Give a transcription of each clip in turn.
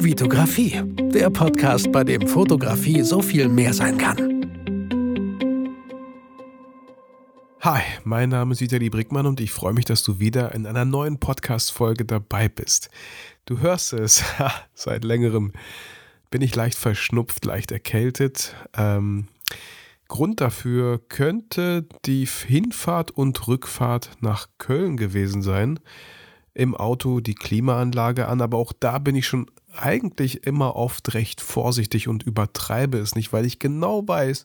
Vitografie, der Podcast, bei dem Fotografie so viel mehr sein kann. Hi, mein Name ist Vitali Brickmann und ich freue mich, dass du wieder in einer neuen Podcast-Folge dabei bist. Du hörst es, seit längerem bin ich leicht verschnupft, leicht erkältet. Ähm, Grund dafür könnte die Hinfahrt und Rückfahrt nach Köln gewesen sein. Im Auto die Klimaanlage an, aber auch da bin ich schon eigentlich immer oft recht vorsichtig und übertreibe es nicht, weil ich genau weiß,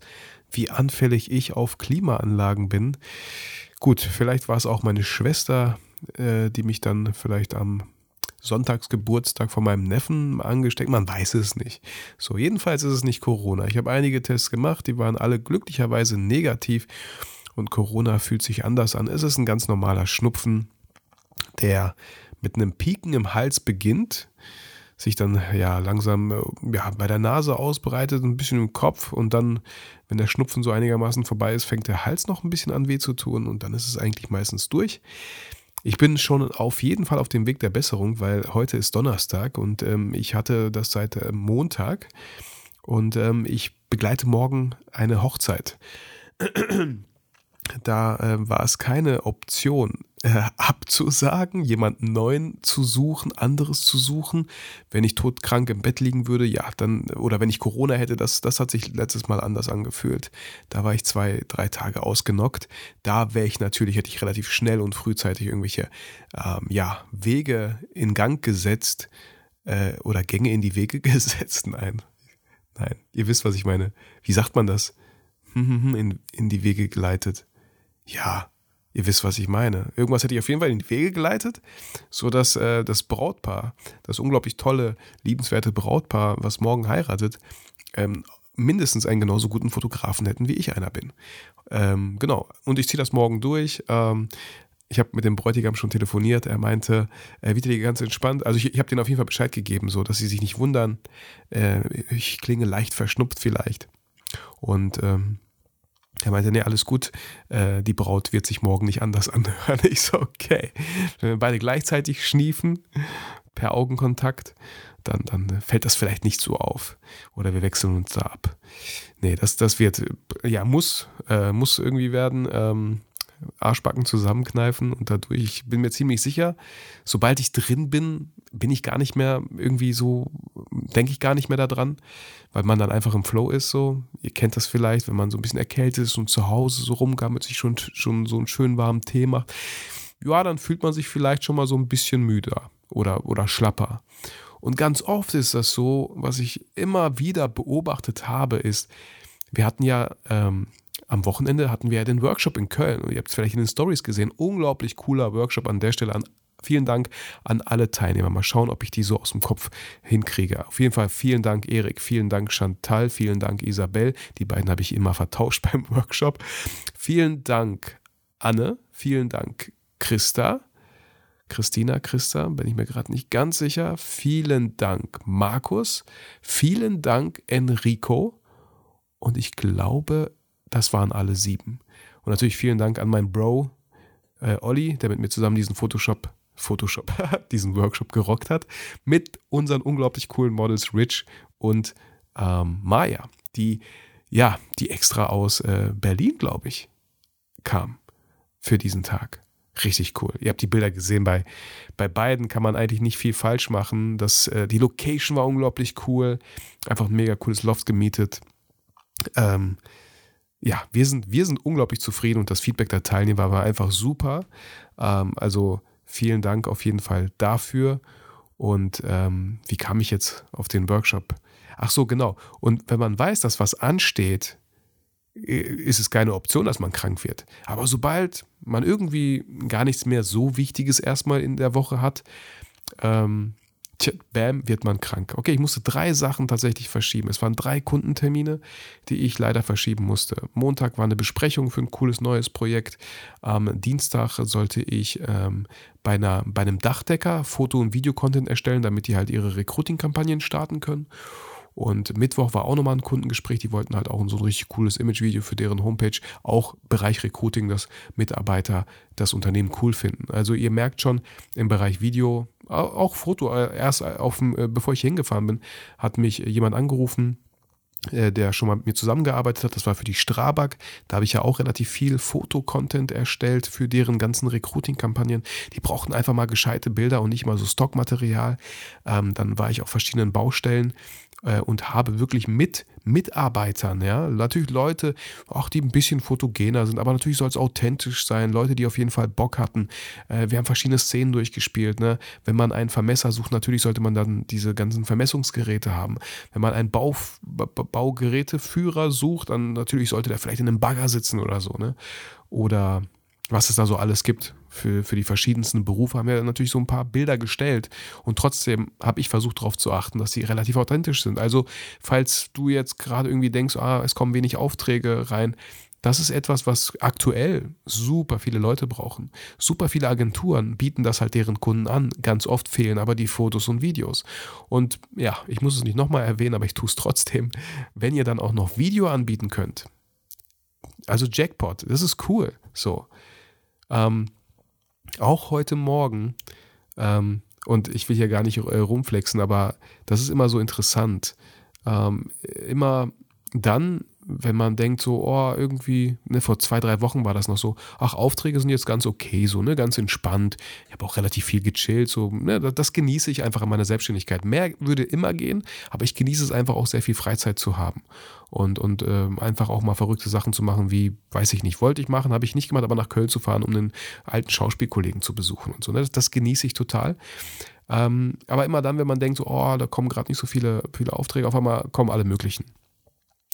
wie anfällig ich auf Klimaanlagen bin. Gut, vielleicht war es auch meine Schwester, äh, die mich dann vielleicht am Sonntagsgeburtstag von meinem Neffen angesteckt. Man weiß es nicht. So, jedenfalls ist es nicht Corona. Ich habe einige Tests gemacht, die waren alle glücklicherweise negativ und Corona fühlt sich anders an. Es ist ein ganz normaler Schnupfen, der mit einem Pieken im Hals beginnt, sich dann ja langsam äh, ja, bei der Nase ausbreitet, ein bisschen im Kopf und dann, wenn der Schnupfen so einigermaßen vorbei ist, fängt der Hals noch ein bisschen an weh zu tun und dann ist es eigentlich meistens durch. Ich bin schon auf jeden Fall auf dem Weg der Besserung, weil heute ist Donnerstag und ähm, ich hatte das seit äh, Montag und ähm, ich begleite morgen eine Hochzeit. Da äh, war es keine Option, äh, abzusagen, jemanden neuen zu suchen, anderes zu suchen. Wenn ich todkrank im Bett liegen würde, ja, dann, oder wenn ich Corona hätte, das, das hat sich letztes Mal anders angefühlt. Da war ich zwei, drei Tage ausgenockt. Da wäre ich natürlich, hätte ich relativ schnell und frühzeitig irgendwelche, ähm, ja, Wege in Gang gesetzt äh, oder Gänge in die Wege gesetzt. Nein, nein, ihr wisst, was ich meine. Wie sagt man das? in, in die Wege geleitet. Ja, ihr wisst, was ich meine. Irgendwas hätte ich auf jeden Fall in die Wege geleitet, sodass äh, das Brautpaar, das unglaublich tolle, liebenswerte Brautpaar, was morgen heiratet, ähm, mindestens einen genauso guten Fotografen hätten, wie ich einer bin. Ähm, genau. Und ich ziehe das morgen durch. Ähm, ich habe mit dem Bräutigam schon telefoniert. Er meinte, er wird ganz entspannt. Also ich, ich habe denen auf jeden Fall Bescheid gegeben, so dass sie sich nicht wundern. Äh, ich klinge leicht verschnupft vielleicht. Und ähm, er meinte, nee, alles gut, äh, die Braut wird sich morgen nicht anders anhören. Ich so, okay. Wenn wir beide gleichzeitig schniefen, per Augenkontakt, dann, dann fällt das vielleicht nicht so auf. Oder wir wechseln uns da ab. Nee, das, das wird, ja, muss, äh, muss irgendwie werden. Ähm, Arschbacken zusammenkneifen und dadurch, ich bin mir ziemlich sicher, sobald ich drin bin, bin ich gar nicht mehr irgendwie so, denke ich gar nicht mehr daran, weil man dann einfach im Flow ist so. Ihr kennt das vielleicht, wenn man so ein bisschen erkältet ist und zu Hause so rumgammelt, sich schon, schon so einen schönen warmen Tee macht. Ja, dann fühlt man sich vielleicht schon mal so ein bisschen müder oder, oder schlapper. Und ganz oft ist das so, was ich immer wieder beobachtet habe, ist, wir hatten ja ähm, am Wochenende hatten wir ja den Workshop in Köln und ihr habt es vielleicht in den Stories gesehen. Unglaublich cooler Workshop an der Stelle. An, vielen Dank an alle Teilnehmer. Mal schauen, ob ich die so aus dem Kopf hinkriege. Auf jeden Fall vielen Dank, Erik. Vielen Dank, Chantal. Vielen Dank, Isabel. Die beiden habe ich immer vertauscht beim Workshop. Vielen Dank, Anne. Vielen Dank, Christa. Christina, Christa, bin ich mir gerade nicht ganz sicher. Vielen Dank, Markus. Vielen Dank, Enrico. Und ich glaube, das waren alle sieben. Und natürlich vielen Dank an meinen Bro, äh, Olli, der mit mir zusammen diesen Photoshop, Photoshop, diesen Workshop gerockt hat, mit unseren unglaublich coolen Models Rich und ähm, Maya, die, ja, die extra aus äh, Berlin, glaube ich, kam für diesen Tag. Richtig cool. Ihr habt die Bilder gesehen, bei, bei beiden kann man eigentlich nicht viel falsch machen. Das, äh, die Location war unglaublich cool. Einfach ein mega cooles Loft gemietet. Ähm, ja, wir sind, wir sind unglaublich zufrieden und das Feedback der Teilnehmer war einfach super. Ähm, also vielen Dank auf jeden Fall dafür. Und ähm, wie kam ich jetzt auf den Workshop? Ach so, genau. Und wenn man weiß, dass was ansteht, ist es keine Option, dass man krank wird. Aber sobald man irgendwie gar nichts mehr so Wichtiges erstmal in der Woche hat, ähm, bam, wird man krank. Okay, ich musste drei Sachen tatsächlich verschieben. Es waren drei Kundentermine, die ich leider verschieben musste. Montag war eine Besprechung für ein cooles neues Projekt. Am Dienstag sollte ich ähm, bei, einer, bei einem Dachdecker Foto- und Videocontent erstellen, damit die halt ihre Recruiting-Kampagnen starten können. Und Mittwoch war auch nochmal ein Kundengespräch. Die wollten halt auch so ein richtig cooles Imagevideo für deren Homepage. Auch Bereich Recruiting, dass Mitarbeiter das Unternehmen cool finden. Also ihr merkt schon, im Bereich Video, auch Foto, äh, erst auf dem, äh, bevor ich hingefahren bin, hat mich jemand angerufen, äh, der schon mal mit mir zusammengearbeitet hat. Das war für die Strabag. Da habe ich ja auch relativ viel Fotocontent erstellt für deren ganzen Recruiting-Kampagnen. Die brauchten einfach mal gescheite Bilder und nicht mal so Stockmaterial. Ähm, dann war ich auf verschiedenen Baustellen äh, und habe wirklich mit Mitarbeitern, ja, natürlich Leute, auch die ein bisschen fotogener sind, aber natürlich soll es authentisch sein, Leute, die auf jeden Fall Bock hatten. Äh, wir haben verschiedene Szenen durchgespielt, ne? Wenn man einen Vermesser sucht, natürlich sollte man dann diese ganzen Vermessungsgeräte haben. Wenn man einen Bau, Baugeräteführer sucht, dann natürlich sollte der vielleicht in einem Bagger sitzen oder so, ne? Oder was es da so alles gibt für, für die verschiedensten Berufe, haben wir natürlich so ein paar Bilder gestellt. Und trotzdem habe ich versucht darauf zu achten, dass sie relativ authentisch sind. Also, falls du jetzt gerade irgendwie denkst, ah, es kommen wenig Aufträge rein, das ist etwas, was aktuell super viele Leute brauchen. Super viele Agenturen bieten das halt deren Kunden an. Ganz oft fehlen aber die Fotos und Videos. Und ja, ich muss es nicht nochmal erwähnen, aber ich tue es trotzdem. Wenn ihr dann auch noch Video anbieten könnt, also Jackpot, das ist cool. So. Ähm, auch heute Morgen, ähm, und ich will hier gar nicht äh, rumflexen, aber das ist immer so interessant. Ähm, immer dann, wenn man denkt, so, oh, irgendwie, ne, vor zwei, drei Wochen war das noch so, ach, Aufträge sind jetzt ganz okay, so, ne, ganz entspannt. Ich habe auch relativ viel gechillt, so, ne, das, das genieße ich einfach in meiner Selbstständigkeit. Mehr würde immer gehen, aber ich genieße es einfach auch sehr viel Freizeit zu haben und, und äh, einfach auch mal verrückte Sachen zu machen, wie, weiß ich nicht, wollte ich machen, habe ich nicht gemacht, aber nach Köln zu fahren, um einen alten Schauspielkollegen zu besuchen und so. Ne? Das, das genieße ich total. Ähm, aber immer dann, wenn man denkt, so, oh, da kommen gerade nicht so viele, viele Aufträge, auf einmal kommen alle möglichen.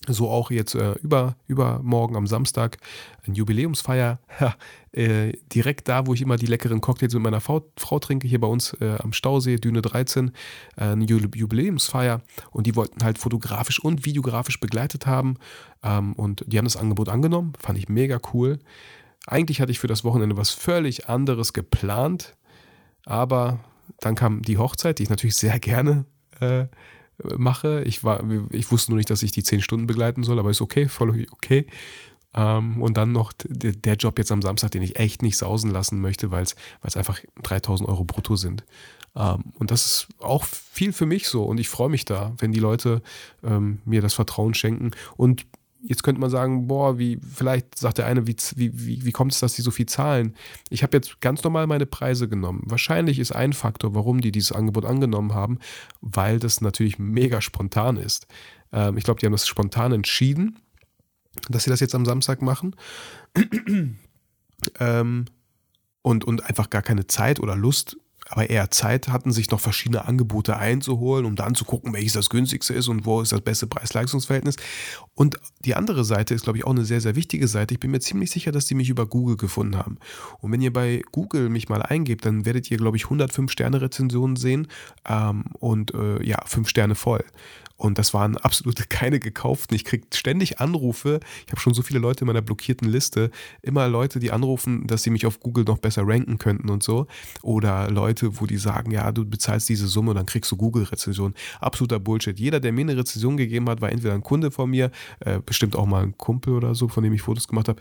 So auch jetzt äh, über, übermorgen am Samstag eine Jubiläumsfeier. Ja, äh, direkt da, wo ich immer die leckeren Cocktails mit meiner Frau, Frau trinke, hier bei uns äh, am Stausee, Düne 13, äh, eine Jubiläumsfeier. Und die wollten halt fotografisch und videografisch begleitet haben. Ähm, und die haben das Angebot angenommen. Fand ich mega cool. Eigentlich hatte ich für das Wochenende was völlig anderes geplant. Aber dann kam die Hochzeit, die ich natürlich sehr gerne äh, mache. Ich, war, ich wusste nur nicht, dass ich die zehn Stunden begleiten soll, aber ist okay, voll okay. Ähm, und dann noch der, Job jetzt am Samstag, den ich echt nicht sausen lassen möchte, weil es einfach 3000 Euro brutto sind. Ähm, und das ist auch viel für mich so. Und ich freue mich da, wenn die Leute ähm, mir das Vertrauen schenken. Und jetzt könnte man sagen, boah, wie, vielleicht sagt der eine, wie, wie, wie kommt es, dass die so viel zahlen? Ich habe jetzt ganz normal meine Preise genommen. Wahrscheinlich ist ein Faktor, warum die dieses Angebot angenommen haben, weil das natürlich mega spontan ist. Ähm, ich glaube, die haben das spontan entschieden, dass sie das jetzt am Samstag machen. ähm, und, und einfach gar keine Zeit oder Lust aber eher Zeit hatten, sich noch verschiedene Angebote einzuholen, um dann zu gucken, welches das günstigste ist und wo ist das beste Preis-Leistungsverhältnis. Und die andere Seite ist, glaube ich, auch eine sehr, sehr wichtige Seite. Ich bin mir ziemlich sicher, dass die mich über Google gefunden haben. Und wenn ihr bei Google mich mal eingebt, dann werdet ihr, glaube ich, 105 Sterne-Rezensionen sehen ähm, und äh, ja, 5 Sterne voll. Und das waren absolut keine gekauften. Ich kriege ständig Anrufe. Ich habe schon so viele Leute in meiner blockierten Liste. Immer Leute, die anrufen, dass sie mich auf Google noch besser ranken könnten und so. Oder Leute, wo die sagen, ja, du bezahlst diese Summe und dann kriegst du Google-Rezension. Absoluter Bullshit. Jeder, der mir eine Rezension gegeben hat, war entweder ein Kunde von mir, äh, bestimmt auch mal ein Kumpel oder so, von dem ich Fotos gemacht habe.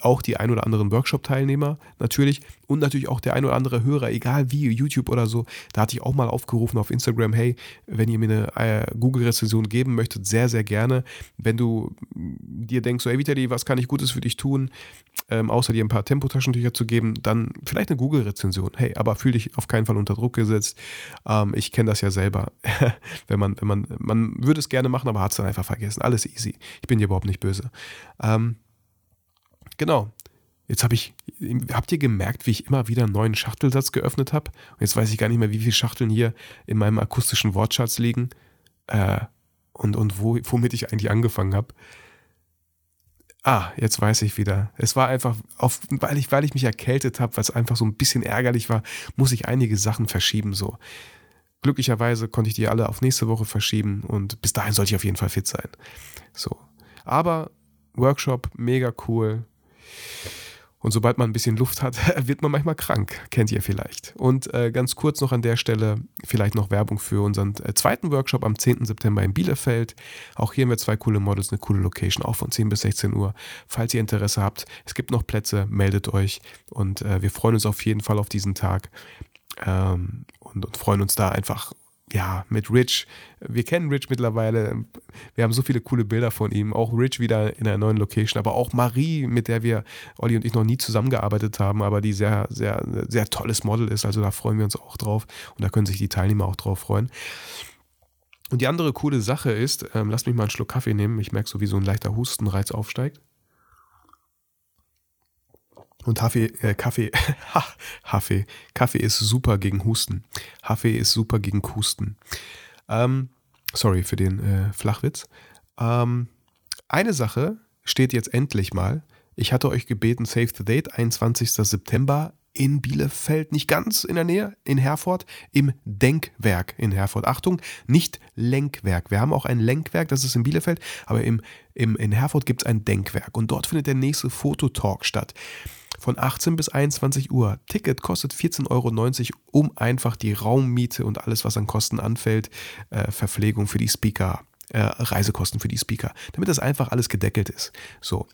Auch die ein oder anderen Workshop-Teilnehmer natürlich. Und natürlich auch der ein oder andere Hörer, egal wie, YouTube oder so. Da hatte ich auch mal aufgerufen auf Instagram, hey, wenn ihr mir eine äh, Google Rezension geben möchtet, sehr, sehr gerne. Wenn du dir denkst, so, hey Vitali, was kann ich Gutes für dich tun, ähm, außer dir ein paar Tempotaschentücher zu geben, dann vielleicht eine Google-Rezension. Hey, aber fühl dich auf keinen Fall unter Druck gesetzt. Ähm, ich kenne das ja selber. wenn man, wenn man, man würde es gerne machen, aber hat es dann einfach vergessen. Alles easy. Ich bin dir überhaupt nicht böse. Ähm, genau. Jetzt habe ich, habt ihr gemerkt, wie ich immer wieder einen neuen Schachtelsatz geöffnet habe? Und jetzt weiß ich gar nicht mehr, wie viele Schachteln hier in meinem akustischen Wortschatz liegen äh, und, und wo, womit ich eigentlich angefangen habe. Ah, jetzt weiß ich wieder. Es war einfach, auf, weil, ich, weil ich mich erkältet habe, weil es einfach so ein bisschen ärgerlich war, muss ich einige Sachen verschieben. So. Glücklicherweise konnte ich die alle auf nächste Woche verschieben und bis dahin sollte ich auf jeden Fall fit sein. So. Aber Workshop, mega cool. Und sobald man ein bisschen Luft hat, wird man manchmal krank. Kennt ihr vielleicht. Und äh, ganz kurz noch an der Stelle vielleicht noch Werbung für unseren äh, zweiten Workshop am 10. September in Bielefeld. Auch hier haben wir zwei coole Models, eine coole Location, auch von 10 bis 16 Uhr. Falls ihr Interesse habt, es gibt noch Plätze, meldet euch. Und äh, wir freuen uns auf jeden Fall auf diesen Tag. Ähm, und, und freuen uns da einfach ja, mit Rich. Wir kennen Rich mittlerweile. Wir haben so viele coole Bilder von ihm. Auch Rich wieder in einer neuen Location, aber auch Marie, mit der wir, Olli und ich, noch nie zusammengearbeitet haben, aber die sehr, sehr, sehr tolles Model ist. Also da freuen wir uns auch drauf und da können sich die Teilnehmer auch drauf freuen. Und die andere coole Sache ist, ähm, lass mich mal einen Schluck Kaffee nehmen. Ich merke so, wie so ein leichter Hustenreiz aufsteigt. Und Kaffee, äh, Kaffee, Kaffee, Kaffee ist super gegen Husten. Kaffee ist super gegen Husten. Ähm, sorry für den äh, Flachwitz. Ähm, eine Sache steht jetzt endlich mal. Ich hatte euch gebeten, Save the Date, 21. September in Bielefeld, nicht ganz in der Nähe, in Herford, im Denkwerk in Herford. Achtung, nicht Lenkwerk. Wir haben auch ein Lenkwerk, das ist in Bielefeld, aber im, im, in Herford gibt es ein Denkwerk. Und dort findet der nächste Fototalk statt von 18 bis 21 Uhr. Ticket kostet 14,90 Euro, um einfach die Raummiete und alles, was an Kosten anfällt, äh, Verpflegung für die Speaker, äh, Reisekosten für die Speaker, damit das einfach alles gedeckelt ist. So.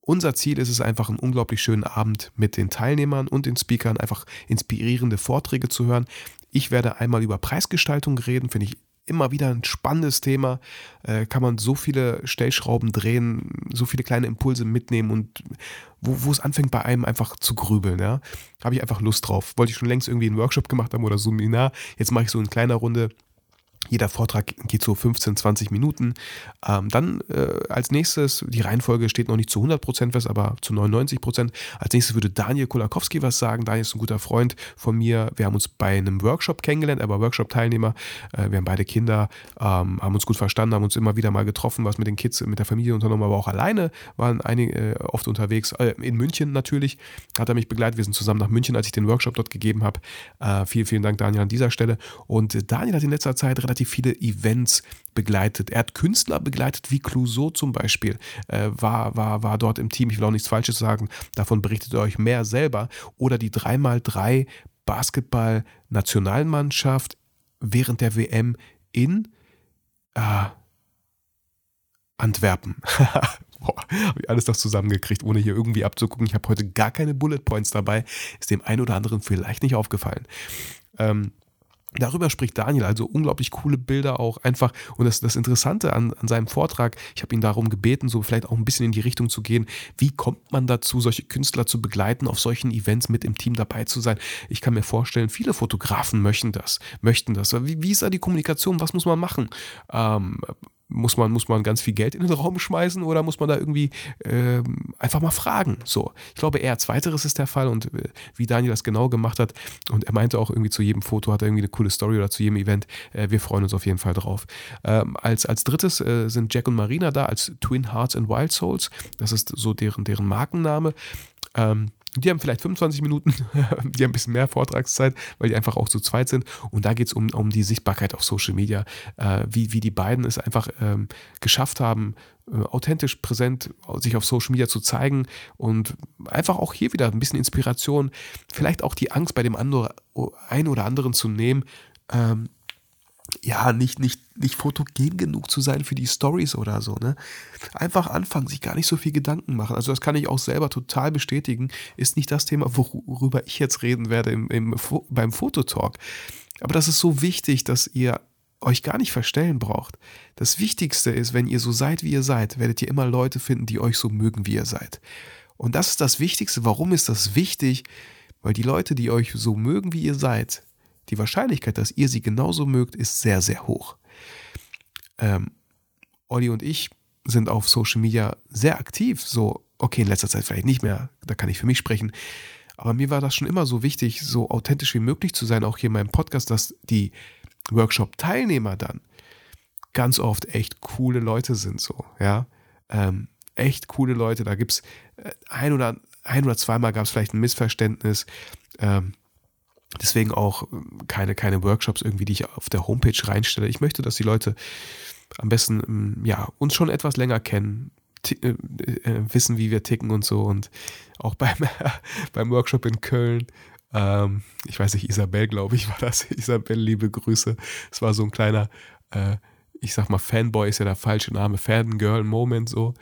Unser Ziel ist es einfach, einen unglaublich schönen Abend mit den Teilnehmern und den Speakern, einfach inspirierende Vorträge zu hören. Ich werde einmal über Preisgestaltung reden, finde ich immer wieder ein spannendes Thema. Äh, kann man so viele Stellschrauben drehen, so viele kleine Impulse mitnehmen und wo, wo es anfängt bei einem einfach zu grübeln. Ja? Habe ich einfach Lust drauf. Wollte ich schon längst irgendwie einen Workshop gemacht haben oder Seminar. Jetzt mache ich so in kleiner Runde jeder Vortrag geht so 15, 20 Minuten. Ähm, dann äh, als nächstes, die Reihenfolge steht noch nicht zu 100% fest, aber zu 99%. Als nächstes würde Daniel Kolakowski was sagen. Daniel ist ein guter Freund von mir. Wir haben uns bei einem Workshop kennengelernt, er war Workshop-Teilnehmer. Äh, wir haben beide Kinder, ähm, haben uns gut verstanden, haben uns immer wieder mal getroffen, was mit den Kids, mit der Familie unternommen, aber auch alleine waren einige äh, oft unterwegs. Äh, in München natürlich hat er mich begleitet. Wir sind zusammen nach München, als ich den Workshop dort gegeben habe. Äh, vielen, vielen Dank, Daniel, an dieser Stelle. Und Daniel hat in letzter Zeit relativ relativ viele Events begleitet. Er hat Künstler begleitet, wie Clouseau zum Beispiel, äh, war, war, war dort im Team. Ich will auch nichts Falsches sagen, davon berichtet ihr euch mehr selber. Oder die 3x3 Basketball-Nationalmannschaft während der WM in äh, Antwerpen. Boah, habe ich alles noch zusammengekriegt, ohne hier irgendwie abzugucken. Ich habe heute gar keine Bullet Points dabei. Ist dem einen oder anderen vielleicht nicht aufgefallen. Ähm, Darüber spricht Daniel, also unglaublich coole Bilder auch einfach. Und das, das Interessante an, an seinem Vortrag, ich habe ihn darum gebeten, so vielleicht auch ein bisschen in die Richtung zu gehen, wie kommt man dazu, solche Künstler zu begleiten, auf solchen Events mit im Team dabei zu sein. Ich kann mir vorstellen, viele Fotografen möchten das, möchten das. Wie, wie ist da die Kommunikation? Was muss man machen? Ähm, muss man, muss man ganz viel Geld in den Raum schmeißen oder muss man da irgendwie äh, einfach mal fragen? So, ich glaube eher zweiteres ist der Fall und äh, wie Daniel das genau gemacht hat und er meinte auch irgendwie zu jedem Foto hat er irgendwie eine coole Story oder zu jedem Event. Äh, wir freuen uns auf jeden Fall drauf. Ähm, als, als drittes äh, sind Jack und Marina da als Twin Hearts and Wild Souls. Das ist so deren, deren Markenname. Ähm, die haben vielleicht 25 Minuten, die haben ein bisschen mehr Vortragszeit, weil die einfach auch zu zweit sind. Und da geht es um, um die Sichtbarkeit auf Social Media, äh, wie, wie die beiden es einfach ähm, geschafft haben, äh, authentisch präsent sich auf Social Media zu zeigen und einfach auch hier wieder ein bisschen Inspiration, vielleicht auch die Angst bei dem anderen, einen oder anderen zu nehmen, ähm, ja, nicht, nicht, nicht fotogen genug zu sein für die Stories oder so, ne? Einfach anfangen, sich gar nicht so viel Gedanken machen. Also das kann ich auch selber total bestätigen. Ist nicht das Thema, worüber ich jetzt reden werde im, im, beim Fototalk. Aber das ist so wichtig, dass ihr euch gar nicht verstellen braucht. Das Wichtigste ist, wenn ihr so seid, wie ihr seid, werdet ihr immer Leute finden, die euch so mögen, wie ihr seid. Und das ist das Wichtigste. Warum ist das wichtig? Weil die Leute, die euch so mögen, wie ihr seid, die Wahrscheinlichkeit, dass ihr sie genauso mögt, ist sehr, sehr hoch. Ähm, Olli und ich sind auf Social Media sehr aktiv. So, okay, in letzter Zeit vielleicht nicht mehr, da kann ich für mich sprechen. Aber mir war das schon immer so wichtig, so authentisch wie möglich zu sein, auch hier in meinem Podcast, dass die Workshop-Teilnehmer dann ganz oft echt coole Leute sind, so, ja. Ähm, echt coole Leute. Da gibt es äh, ein oder ein oder zweimal gab es vielleicht ein Missverständnis. Ähm, Deswegen auch ähm, keine, keine Workshops irgendwie, die ich auf der Homepage reinstelle. Ich möchte, dass die Leute am besten ähm, ja, uns schon etwas länger kennen, äh, äh, wissen, wie wir ticken und so. Und auch beim, beim Workshop in Köln, ähm, ich weiß nicht, Isabel, glaube ich, war das. Isabel, liebe Grüße. Es war so ein kleiner, äh, ich sag mal, Fanboy ist ja der falsche Name, Fangirl-Moment so.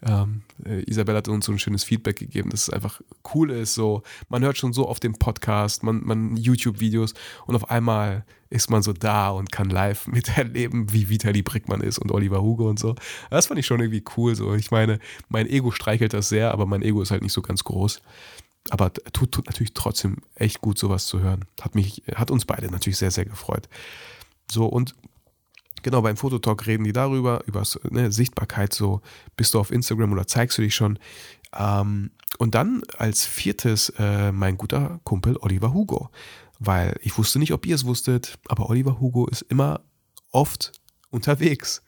Ähm, äh, Isabel hat uns so ein schönes Feedback gegeben, dass es einfach cool ist. So, man hört schon so auf dem Podcast, man, man YouTube-Videos und auf einmal ist man so da und kann live miterleben, wie Vitali Brickmann ist und Oliver Hugo und so. Das fand ich schon irgendwie cool. So, ich meine, mein Ego streichelt das sehr, aber mein Ego ist halt nicht so ganz groß. Aber tut, tut natürlich trotzdem echt gut, sowas zu hören. Hat mich, hat uns beide natürlich sehr, sehr gefreut. So, und Genau, beim Fototalk reden die darüber, über ne, Sichtbarkeit, so bist du auf Instagram oder zeigst du dich schon. Ähm, und dann als viertes äh, mein guter Kumpel Oliver Hugo. Weil ich wusste nicht, ob ihr es wusstet, aber Oliver Hugo ist immer oft unterwegs.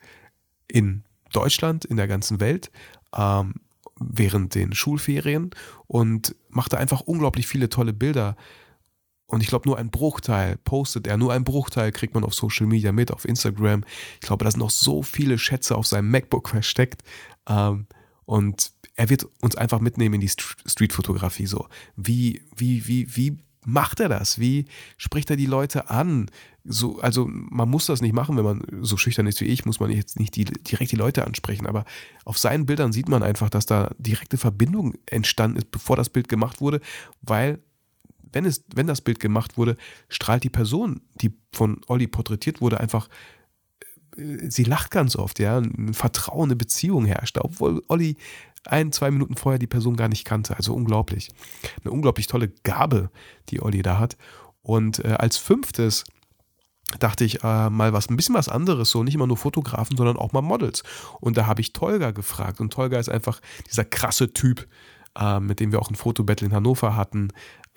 In Deutschland, in der ganzen Welt, ähm, während den Schulferien und macht da einfach unglaublich viele tolle Bilder und ich glaube, nur ein Bruchteil postet er, nur ein Bruchteil kriegt man auf Social Media mit, auf Instagram. Ich glaube, da sind noch so viele Schätze auf seinem MacBook versteckt. Ähm, und er wird uns einfach mitnehmen in die Streetfotografie. So, wie, wie, wie, wie macht er das? Wie spricht er die Leute an? So, also man muss das nicht machen, wenn man so schüchtern ist wie ich, muss man jetzt nicht die, direkt die Leute ansprechen. Aber auf seinen Bildern sieht man einfach, dass da direkte Verbindung entstanden ist, bevor das Bild gemacht wurde, weil wenn, es, wenn das Bild gemacht wurde, strahlt die Person, die von Olli porträtiert wurde, einfach, äh, sie lacht ganz oft, ja, ein Vertrauen, eine Beziehung herrscht, obwohl Olli ein, zwei Minuten vorher die Person gar nicht kannte. Also unglaublich. Eine unglaublich tolle Gabe, die Olli da hat. Und äh, als fünftes dachte ich äh, mal was, ein bisschen was anderes, so nicht immer nur Fotografen, sondern auch mal Models. Und da habe ich Tolga gefragt. Und Tolga ist einfach dieser krasse Typ, äh, mit dem wir auch ein Fotobattle in Hannover hatten,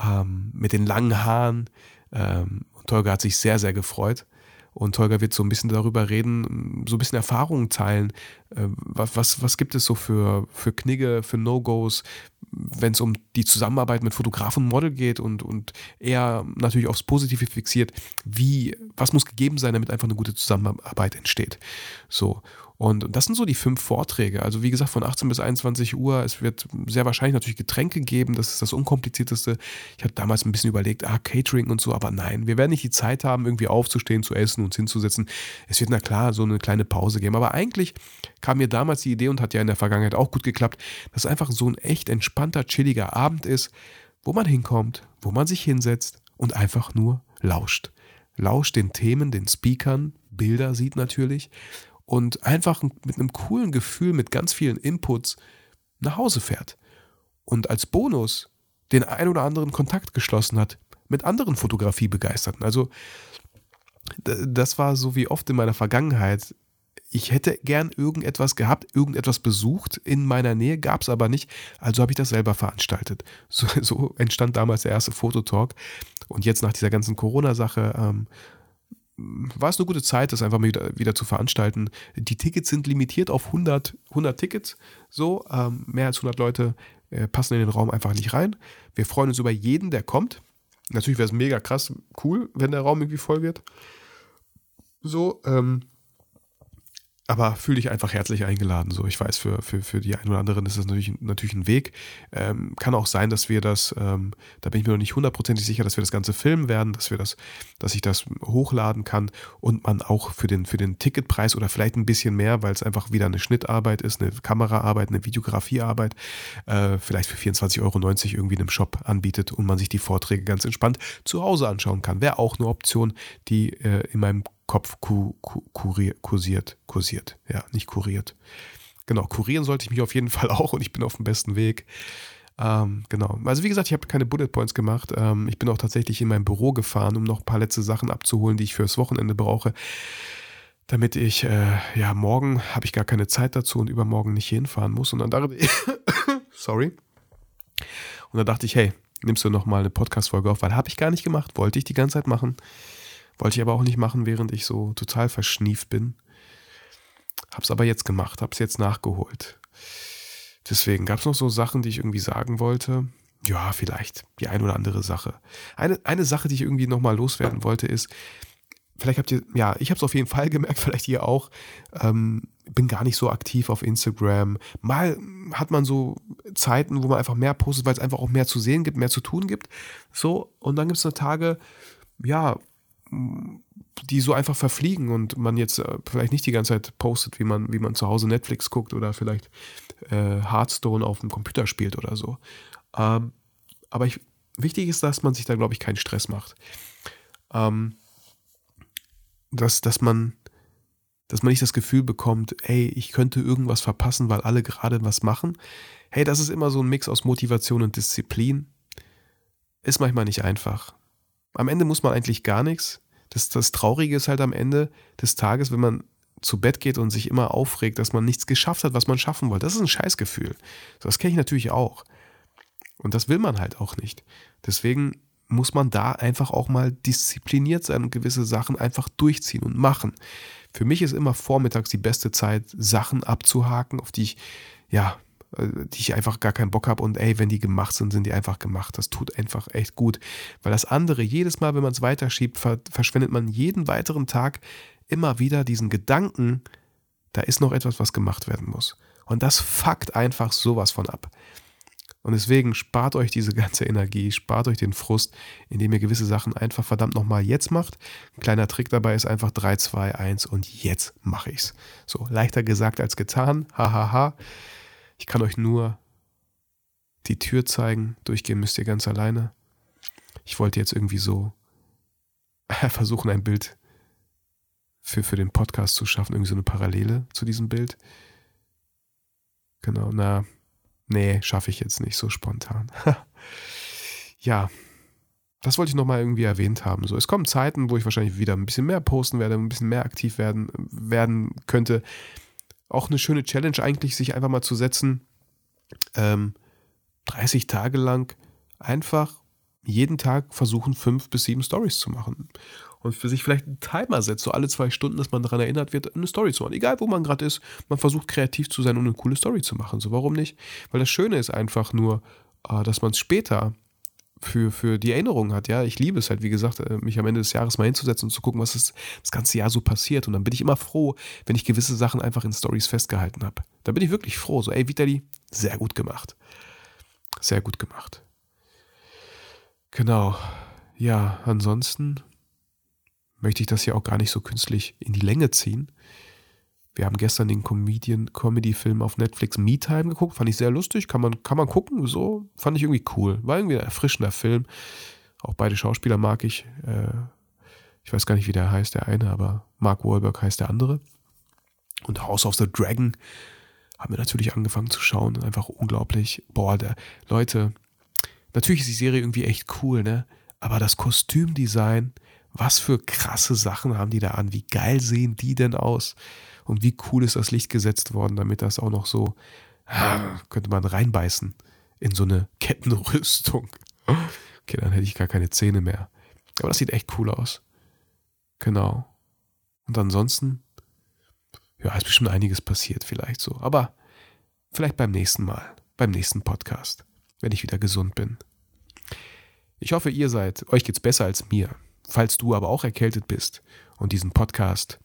ähm, mit den langen Haaren. Ähm, und Tolga hat sich sehr, sehr gefreut. Und Tolga wird so ein bisschen darüber reden, so ein bisschen Erfahrungen teilen. Äh, was, was, was gibt es so für, für Knigge, für No-Gos, wenn es um die Zusammenarbeit mit Fotograf und Model geht und, und er natürlich aufs Positive fixiert, wie, was muss gegeben sein, damit einfach eine gute Zusammenarbeit entsteht. So. Und das sind so die fünf Vorträge. Also wie gesagt, von 18 bis 21 Uhr. Es wird sehr wahrscheinlich natürlich Getränke geben. Das ist das Unkomplizierteste. Ich hatte damals ein bisschen überlegt, ah, Catering und so, aber nein, wir werden nicht die Zeit haben, irgendwie aufzustehen, zu essen, uns hinzusetzen. Es wird na klar so eine kleine Pause geben. Aber eigentlich kam mir damals die Idee und hat ja in der Vergangenheit auch gut geklappt, dass einfach so ein echt entspannter, chilliger Abend ist, wo man hinkommt, wo man sich hinsetzt und einfach nur lauscht. Lauscht den Themen, den Speakern, Bilder sieht natürlich und einfach mit einem coolen Gefühl, mit ganz vielen Inputs nach Hause fährt. Und als Bonus den ein oder anderen Kontakt geschlossen hat mit anderen Fotografiebegeisterten. Also das war so wie oft in meiner Vergangenheit. Ich hätte gern irgendetwas gehabt, irgendetwas besucht in meiner Nähe, gab es aber nicht. Also habe ich das selber veranstaltet. So, so, entstand damals der erste Fototalk. Und jetzt nach dieser ganzen Corona-Sache ähm, war es eine gute Zeit, das einfach mal wieder, wieder zu veranstalten. Die Tickets sind limitiert auf 100, 100 Tickets. So, ähm, mehr als 100 Leute äh, passen in den Raum einfach nicht rein. Wir freuen uns über jeden, der kommt. Natürlich wäre es mega krass cool, wenn der Raum irgendwie voll wird. So, ähm, aber fühle dich einfach herzlich eingeladen. So, ich weiß, für, für, für die einen oder anderen ist das natürlich, natürlich ein Weg. Ähm, kann auch sein, dass wir das, ähm, da bin ich mir noch nicht hundertprozentig sicher, dass wir das Ganze filmen werden, dass wir das, dass ich das hochladen kann und man auch für den, für den Ticketpreis oder vielleicht ein bisschen mehr, weil es einfach wieder eine Schnittarbeit ist, eine Kameraarbeit, eine Videografiearbeit, äh, vielleicht für 24,90 Euro irgendwie in einem Shop anbietet und man sich die Vorträge ganz entspannt zu Hause anschauen kann. Wäre auch eine Option, die äh, in meinem Kopf ku, ku, kurier, kursiert, kursiert, ja, nicht kuriert. Genau, kurieren sollte ich mich auf jeden Fall auch und ich bin auf dem besten Weg. Ähm, genau. Also wie gesagt, ich habe keine Bullet Points gemacht. Ähm, ich bin auch tatsächlich in mein Büro gefahren, um noch ein paar letzte Sachen abzuholen, die ich fürs Wochenende brauche. Damit ich, äh, ja, morgen habe ich gar keine Zeit dazu und übermorgen nicht hinfahren muss. Und dann dachte ich, sorry. Und dann dachte ich, hey, nimmst du noch mal eine Podcast-Folge auf, weil habe ich gar nicht gemacht, wollte ich die ganze Zeit machen. Wollte ich aber auch nicht machen, während ich so total verschnieft bin. Hab's aber jetzt gemacht, hab's jetzt nachgeholt. Deswegen gab es noch so Sachen, die ich irgendwie sagen wollte. Ja, vielleicht die ein oder andere Sache. Eine, eine Sache, die ich irgendwie nochmal loswerden wollte, ist, vielleicht habt ihr, ja, ich habe es auf jeden Fall gemerkt, vielleicht ihr auch. Ähm, bin gar nicht so aktiv auf Instagram. Mal hat man so Zeiten, wo man einfach mehr postet, weil es einfach auch mehr zu sehen gibt, mehr zu tun gibt. So, und dann gibt es noch Tage, ja, die so einfach verfliegen und man jetzt äh, vielleicht nicht die ganze Zeit postet, wie man, wie man zu Hause Netflix guckt oder vielleicht äh, Hearthstone auf dem Computer spielt oder so. Ähm, aber ich, wichtig ist, dass man sich da, glaube ich, keinen Stress macht. Ähm, dass, dass man dass man nicht das Gefühl bekommt, ey, ich könnte irgendwas verpassen, weil alle gerade was machen. Hey, das ist immer so ein Mix aus Motivation und Disziplin. Ist manchmal nicht einfach. Am Ende muss man eigentlich gar nichts. Das, das Traurige ist halt am Ende des Tages, wenn man zu Bett geht und sich immer aufregt, dass man nichts geschafft hat, was man schaffen wollte. Das ist ein Scheißgefühl. Das kenne ich natürlich auch. Und das will man halt auch nicht. Deswegen muss man da einfach auch mal diszipliniert sein und gewisse Sachen einfach durchziehen und machen. Für mich ist immer vormittags die beste Zeit, Sachen abzuhaken, auf die ich, ja, die ich einfach gar keinen Bock habe und ey, wenn die gemacht sind, sind die einfach gemacht. Das tut einfach echt gut. Weil das andere, jedes Mal, wenn man es weiterschiebt, verschwendet man jeden weiteren Tag immer wieder diesen Gedanken, da ist noch etwas, was gemacht werden muss. Und das fuckt einfach sowas von ab. Und deswegen spart euch diese ganze Energie, spart euch den Frust, indem ihr gewisse Sachen einfach verdammt nochmal jetzt macht. Ein kleiner Trick dabei ist einfach 3, 2, 1 und jetzt mache ich's. So, leichter gesagt als getan. Hahaha. Ha, ha. Ich kann euch nur die Tür zeigen. Durchgehen müsst ihr ganz alleine. Ich wollte jetzt irgendwie so versuchen, ein Bild für, für den Podcast zu schaffen, irgendwie so eine Parallele zu diesem Bild. Genau, na, Nee, schaffe ich jetzt nicht so spontan. ja, das wollte ich nochmal irgendwie erwähnt haben. So, es kommen Zeiten, wo ich wahrscheinlich wieder ein bisschen mehr posten werde, ein bisschen mehr aktiv werden, werden könnte. Auch eine schöne Challenge eigentlich, sich einfach mal zu setzen, ähm, 30 Tage lang einfach jeden Tag versuchen, fünf bis sieben Stories zu machen und für sich vielleicht einen Timer setzt, so alle zwei Stunden, dass man daran erinnert wird, eine Story zu machen. Egal, wo man gerade ist, man versucht kreativ zu sein und eine coole Story zu machen. So, warum nicht? Weil das Schöne ist einfach nur, äh, dass man es später für, für die Erinnerung hat. Ja, ich liebe es halt, wie gesagt, äh, mich am Ende des Jahres mal hinzusetzen und zu gucken, was ist das ganze Jahr so passiert. Und dann bin ich immer froh, wenn ich gewisse Sachen einfach in Stories festgehalten habe. Da bin ich wirklich froh. So, ey, Vitali, sehr gut gemacht. Sehr gut gemacht. Genau. Ja, ansonsten möchte ich das hier auch gar nicht so künstlich in die Länge ziehen. Wir haben gestern den Comedy-Film auf Netflix Me Time geguckt, fand ich sehr lustig, kann man, kann man gucken, so, fand ich irgendwie cool. War irgendwie ein erfrischender Film. Auch beide Schauspieler mag ich. Äh, ich weiß gar nicht, wie der heißt, der eine, aber Mark Wahlberg heißt der andere. Und House of the Dragon haben wir natürlich angefangen zu schauen. Einfach unglaublich. Boah, der, Leute, natürlich ist die Serie irgendwie echt cool, ne? Aber das Kostümdesign, was für krasse Sachen haben die da an? Wie geil sehen die denn aus? Und wie cool ist das Licht gesetzt worden, damit das auch noch so, ah, könnte man reinbeißen in so eine Kettenrüstung. Okay, dann hätte ich gar keine Zähne mehr. Aber das sieht echt cool aus. Genau. Und ansonsten, ja, ist bestimmt einiges passiert vielleicht so. Aber vielleicht beim nächsten Mal, beim nächsten Podcast, wenn ich wieder gesund bin. Ich hoffe, ihr seid, euch geht's besser als mir. Falls du aber auch erkältet bist und diesen Podcast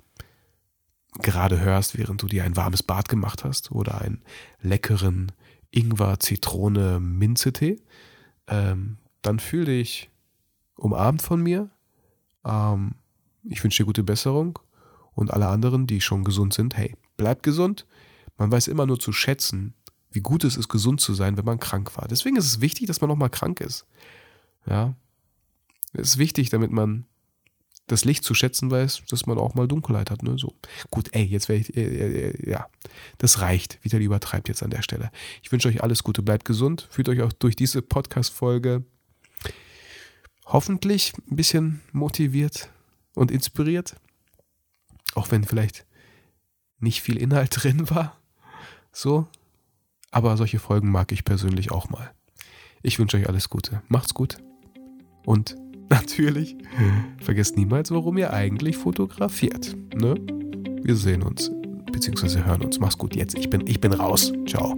gerade hörst, während du dir ein warmes Bad gemacht hast oder einen leckeren Ingwer-Zitrone-Minze-Tee, ähm, dann fühl dich umarmt von mir. Ähm, ich wünsche dir gute Besserung und alle anderen, die schon gesund sind, hey, bleib gesund. Man weiß immer nur zu schätzen, wie gut es ist, gesund zu sein, wenn man krank war. Deswegen ist es wichtig, dass man nochmal krank ist. Ja, das ist wichtig, damit man das Licht zu schätzen weiß, dass man auch mal Dunkelheit hat. Ne? So. Gut, ey, jetzt wäre ich, äh, äh, ja, das reicht. Vitali übertreibt jetzt an der Stelle. Ich wünsche euch alles Gute, bleibt gesund, fühlt euch auch durch diese Podcast-Folge hoffentlich ein bisschen motiviert und inspiriert. Auch wenn vielleicht nicht viel Inhalt drin war. So. Aber solche Folgen mag ich persönlich auch mal. Ich wünsche euch alles Gute. Macht's gut und natürlich, vergesst niemals, warum ihr eigentlich fotografiert. Ne? Wir sehen uns, beziehungsweise hören uns. Mach's gut jetzt. Ich bin, ich bin raus. Ciao.